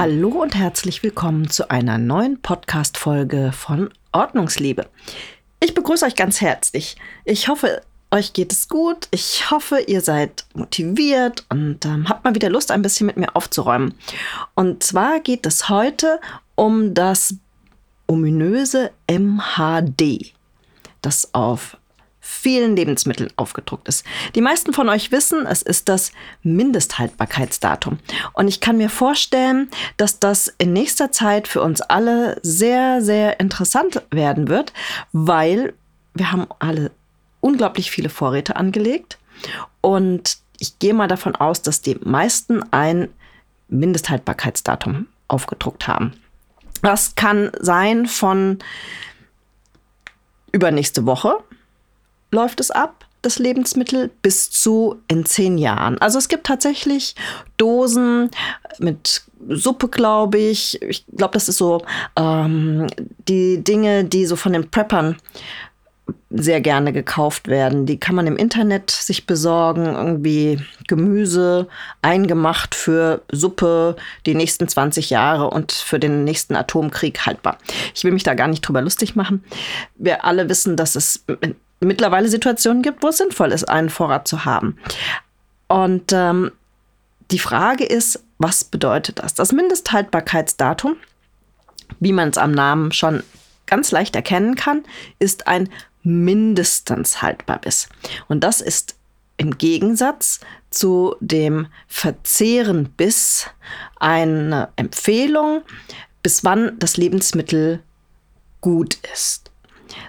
Hallo und herzlich willkommen zu einer neuen Podcast-Folge von Ordnungsliebe. Ich begrüße euch ganz herzlich. Ich hoffe, euch geht es gut. Ich hoffe, ihr seid motiviert und ähm, habt mal wieder Lust, ein bisschen mit mir aufzuräumen. Und zwar geht es heute um das ominöse MHD, das auf vielen Lebensmitteln aufgedruckt ist. Die meisten von euch wissen, es ist das Mindesthaltbarkeitsdatum. Und ich kann mir vorstellen, dass das in nächster Zeit für uns alle sehr, sehr interessant werden wird, weil wir haben alle unglaublich viele Vorräte angelegt. Und ich gehe mal davon aus, dass die meisten ein Mindesthaltbarkeitsdatum aufgedruckt haben. Das kann sein von übernächste Woche läuft es ab, das Lebensmittel, bis zu in zehn Jahren. Also es gibt tatsächlich Dosen mit Suppe, glaube ich. Ich glaube, das ist so ähm, die Dinge, die so von den Preppern sehr gerne gekauft werden. Die kann man im Internet sich besorgen, irgendwie Gemüse eingemacht für Suppe die nächsten 20 Jahre und für den nächsten Atomkrieg haltbar. Ich will mich da gar nicht drüber lustig machen. Wir alle wissen, dass es mittlerweile Situationen gibt, wo es sinnvoll ist, einen Vorrat zu haben. Und ähm, die Frage ist, was bedeutet das? Das Mindesthaltbarkeitsdatum, wie man es am Namen schon ganz leicht erkennen kann, ist ein mindestens haltbar bis. Und das ist im Gegensatz zu dem Verzehren bis eine Empfehlung, bis wann das Lebensmittel gut ist.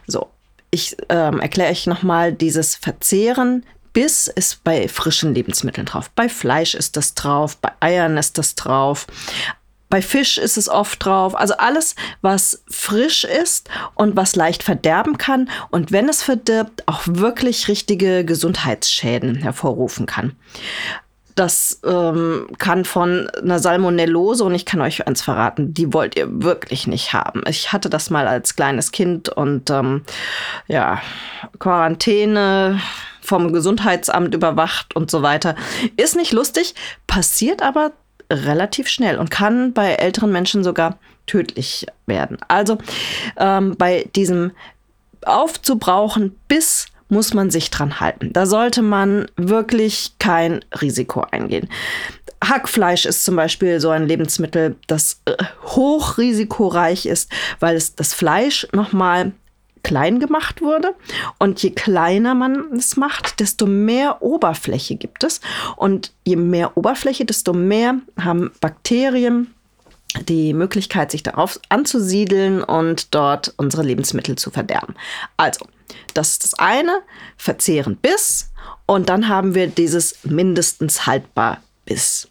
So, ich ähm, erkläre euch nochmal dieses Verzehren. Bis ist bei frischen Lebensmitteln drauf. Bei Fleisch ist das drauf, bei Eiern ist das drauf. Bei Fisch ist es oft drauf. Also alles, was frisch ist und was leicht verderben kann und wenn es verdirbt, auch wirklich richtige Gesundheitsschäden hervorrufen kann. Das ähm, kann von einer Salmonellose, und ich kann euch eins verraten, die wollt ihr wirklich nicht haben. Ich hatte das mal als kleines Kind und ähm, ja, Quarantäne vom Gesundheitsamt überwacht und so weiter. Ist nicht lustig, passiert aber relativ schnell und kann bei älteren Menschen sogar tödlich werden. Also ähm, bei diesem aufzubrauchen bis muss man sich dran halten. Da sollte man wirklich kein Risiko eingehen. Hackfleisch ist zum Beispiel so ein Lebensmittel, das äh, hochrisikoreich ist, weil es das Fleisch nochmal klein gemacht wurde. Und je kleiner man es macht, desto mehr Oberfläche gibt es. Und je mehr Oberfläche, desto mehr haben Bakterien die Möglichkeit, sich darauf anzusiedeln und dort unsere Lebensmittel zu verderben. Also, das ist das eine, verzehren bis und dann haben wir dieses mindestens haltbar bis.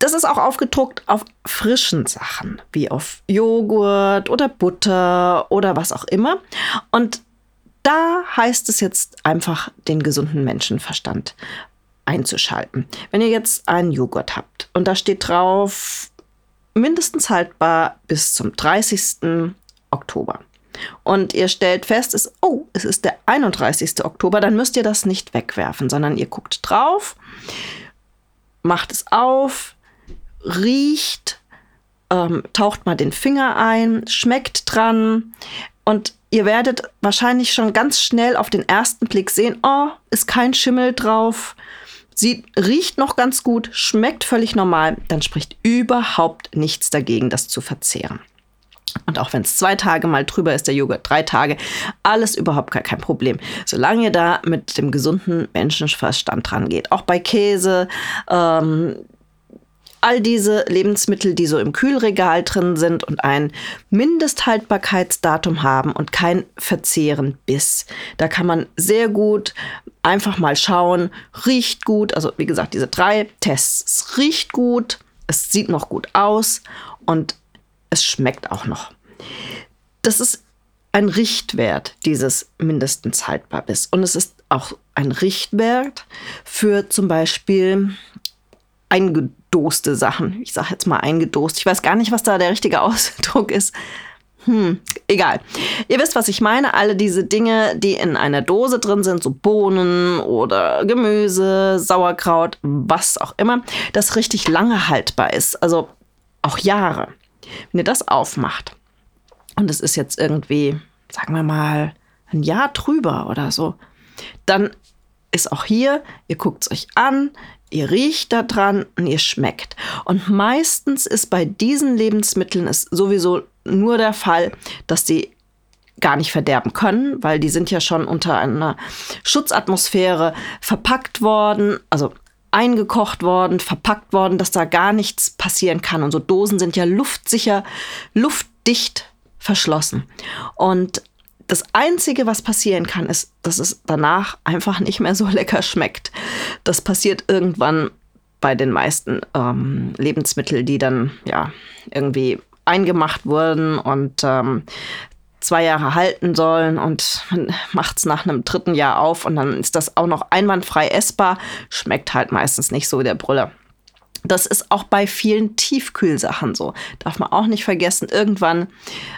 Das ist auch aufgedruckt auf frischen Sachen, wie auf Joghurt oder Butter oder was auch immer. Und da heißt es jetzt einfach, den gesunden Menschenverstand einzuschalten. Wenn ihr jetzt einen Joghurt habt und da steht drauf, mindestens haltbar bis zum 30. Oktober und ihr stellt fest, ist, oh, es ist der 31. Oktober, dann müsst ihr das nicht wegwerfen, sondern ihr guckt drauf, macht es auf, riecht, ähm, taucht mal den Finger ein, schmeckt dran und ihr werdet wahrscheinlich schon ganz schnell auf den ersten Blick sehen, oh, ist kein Schimmel drauf, sie riecht noch ganz gut, schmeckt völlig normal, dann spricht überhaupt nichts dagegen, das zu verzehren. Und auch wenn es zwei Tage mal drüber ist, der Joghurt drei Tage, alles überhaupt gar kein Problem. Solange ihr da mit dem gesunden Menschenverstand dran geht. Auch bei Käse, ähm, all diese Lebensmittel, die so im Kühlregal drin sind und ein Mindesthaltbarkeitsdatum haben und kein Verzehren bis. Da kann man sehr gut einfach mal schauen, riecht gut. Also wie gesagt, diese drei Tests. Es riecht gut, es sieht noch gut aus und es schmeckt auch noch. Das ist ein Richtwert, dieses mindestens haltbar ist. Und es ist auch ein Richtwert für zum Beispiel eingedoste Sachen. Ich sage jetzt mal eingedost. Ich weiß gar nicht, was da der richtige Ausdruck ist. Hm, egal. Ihr wisst, was ich meine. Alle diese Dinge, die in einer Dose drin sind, so Bohnen oder Gemüse, Sauerkraut, was auch immer, das richtig lange haltbar ist. Also auch Jahre. Wenn ihr das aufmacht und es ist jetzt irgendwie, sagen wir mal, ein Jahr drüber oder so, dann ist auch hier, ihr guckt es euch an, ihr riecht da dran und ihr schmeckt. Und meistens ist bei diesen Lebensmitteln es sowieso nur der Fall, dass die gar nicht verderben können, weil die sind ja schon unter einer Schutzatmosphäre verpackt worden, also eingekocht worden, verpackt worden, dass da gar nichts passieren kann. Und so Dosen sind ja luftsicher, luftdicht verschlossen. Und das Einzige, was passieren kann, ist, dass es danach einfach nicht mehr so lecker schmeckt. Das passiert irgendwann bei den meisten ähm, Lebensmitteln, die dann ja irgendwie eingemacht wurden und ähm, zwei Jahre halten sollen und man macht es nach einem dritten Jahr auf und dann ist das auch noch einwandfrei essbar, schmeckt halt meistens nicht so der Brüller. Das ist auch bei vielen Tiefkühlsachen so. Darf man auch nicht vergessen. Irgendwann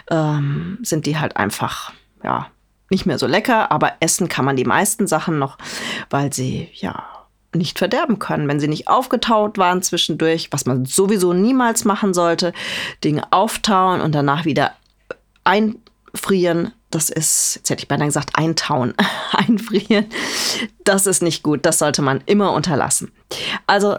ähm, sind die halt einfach ja, nicht mehr so lecker, aber essen kann man die meisten Sachen noch, weil sie ja nicht verderben können, wenn sie nicht aufgetaut waren zwischendurch, was man sowieso niemals machen sollte. Dinge auftauen und danach wieder einfrieren. Das ist, jetzt hätte ich beinahe gesagt, eintauen, einfrieren. Das ist nicht gut. Das sollte man immer unterlassen. Also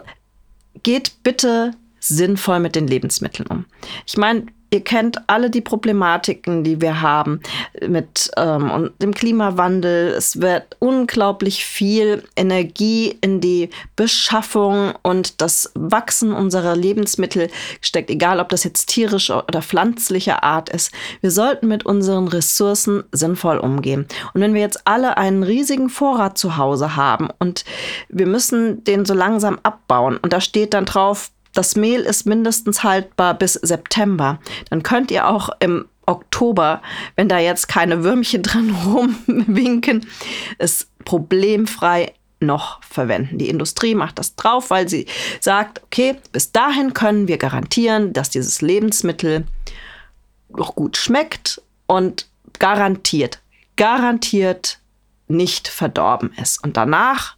geht bitte sinnvoll mit den Lebensmitteln um. Ich meine, Ihr kennt alle die Problematiken, die wir haben mit ähm, dem Klimawandel. Es wird unglaublich viel Energie in die Beschaffung und das Wachsen unserer Lebensmittel gesteckt, egal ob das jetzt tierischer oder pflanzlicher Art ist. Wir sollten mit unseren Ressourcen sinnvoll umgehen. Und wenn wir jetzt alle einen riesigen Vorrat zu Hause haben und wir müssen den so langsam abbauen und da steht dann drauf, das Mehl ist mindestens haltbar bis September. Dann könnt ihr auch im Oktober, wenn da jetzt keine Würmchen drin rumwinken, es problemfrei noch verwenden. Die Industrie macht das drauf, weil sie sagt, okay, bis dahin können wir garantieren, dass dieses Lebensmittel noch gut schmeckt und garantiert, garantiert nicht verdorben ist. Und danach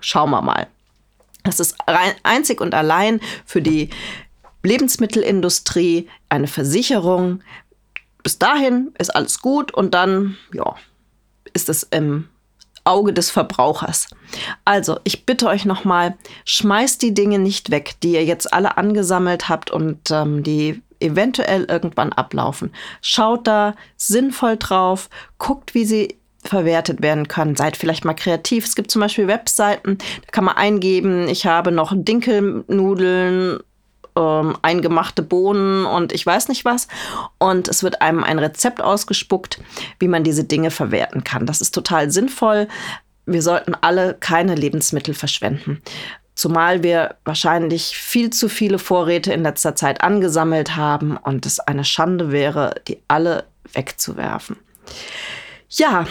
schauen wir mal. Das ist einzig und allein für die Lebensmittelindustrie eine Versicherung. Bis dahin ist alles gut und dann, ja, ist es im Auge des Verbrauchers. Also, ich bitte euch nochmal, schmeißt die Dinge nicht weg, die ihr jetzt alle angesammelt habt und ähm, die eventuell irgendwann ablaufen. Schaut da sinnvoll drauf, guckt, wie sie verwertet werden können. Seid vielleicht mal kreativ. Es gibt zum Beispiel Webseiten, da kann man eingeben, ich habe noch Dinkelnudeln, ähm, eingemachte Bohnen und ich weiß nicht was. Und es wird einem ein Rezept ausgespuckt, wie man diese Dinge verwerten kann. Das ist total sinnvoll. Wir sollten alle keine Lebensmittel verschwenden. Zumal wir wahrscheinlich viel zu viele Vorräte in letzter Zeit angesammelt haben und es eine Schande wäre, die alle wegzuwerfen. Ja,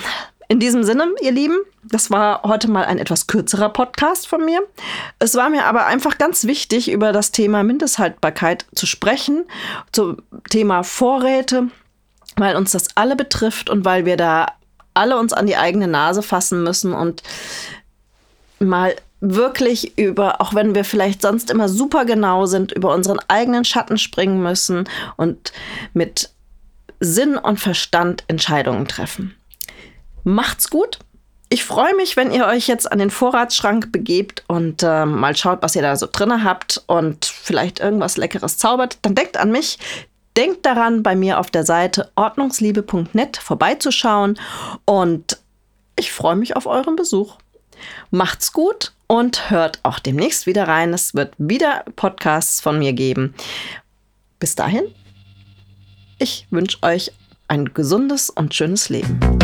in diesem Sinne, ihr Lieben, das war heute mal ein etwas kürzerer Podcast von mir. Es war mir aber einfach ganz wichtig, über das Thema Mindesthaltbarkeit zu sprechen, zum Thema Vorräte, weil uns das alle betrifft und weil wir da alle uns an die eigene Nase fassen müssen und mal wirklich über, auch wenn wir vielleicht sonst immer super genau sind, über unseren eigenen Schatten springen müssen und mit Sinn und Verstand Entscheidungen treffen. Macht's gut. Ich freue mich, wenn ihr euch jetzt an den Vorratsschrank begebt und äh, mal schaut, was ihr da so drin habt und vielleicht irgendwas Leckeres zaubert. Dann denkt an mich. Denkt daran, bei mir auf der Seite ordnungsliebe.net vorbeizuschauen und ich freue mich auf euren Besuch. Macht's gut und hört auch demnächst wieder rein. Es wird wieder Podcasts von mir geben. Bis dahin, ich wünsche euch ein gesundes und schönes Leben.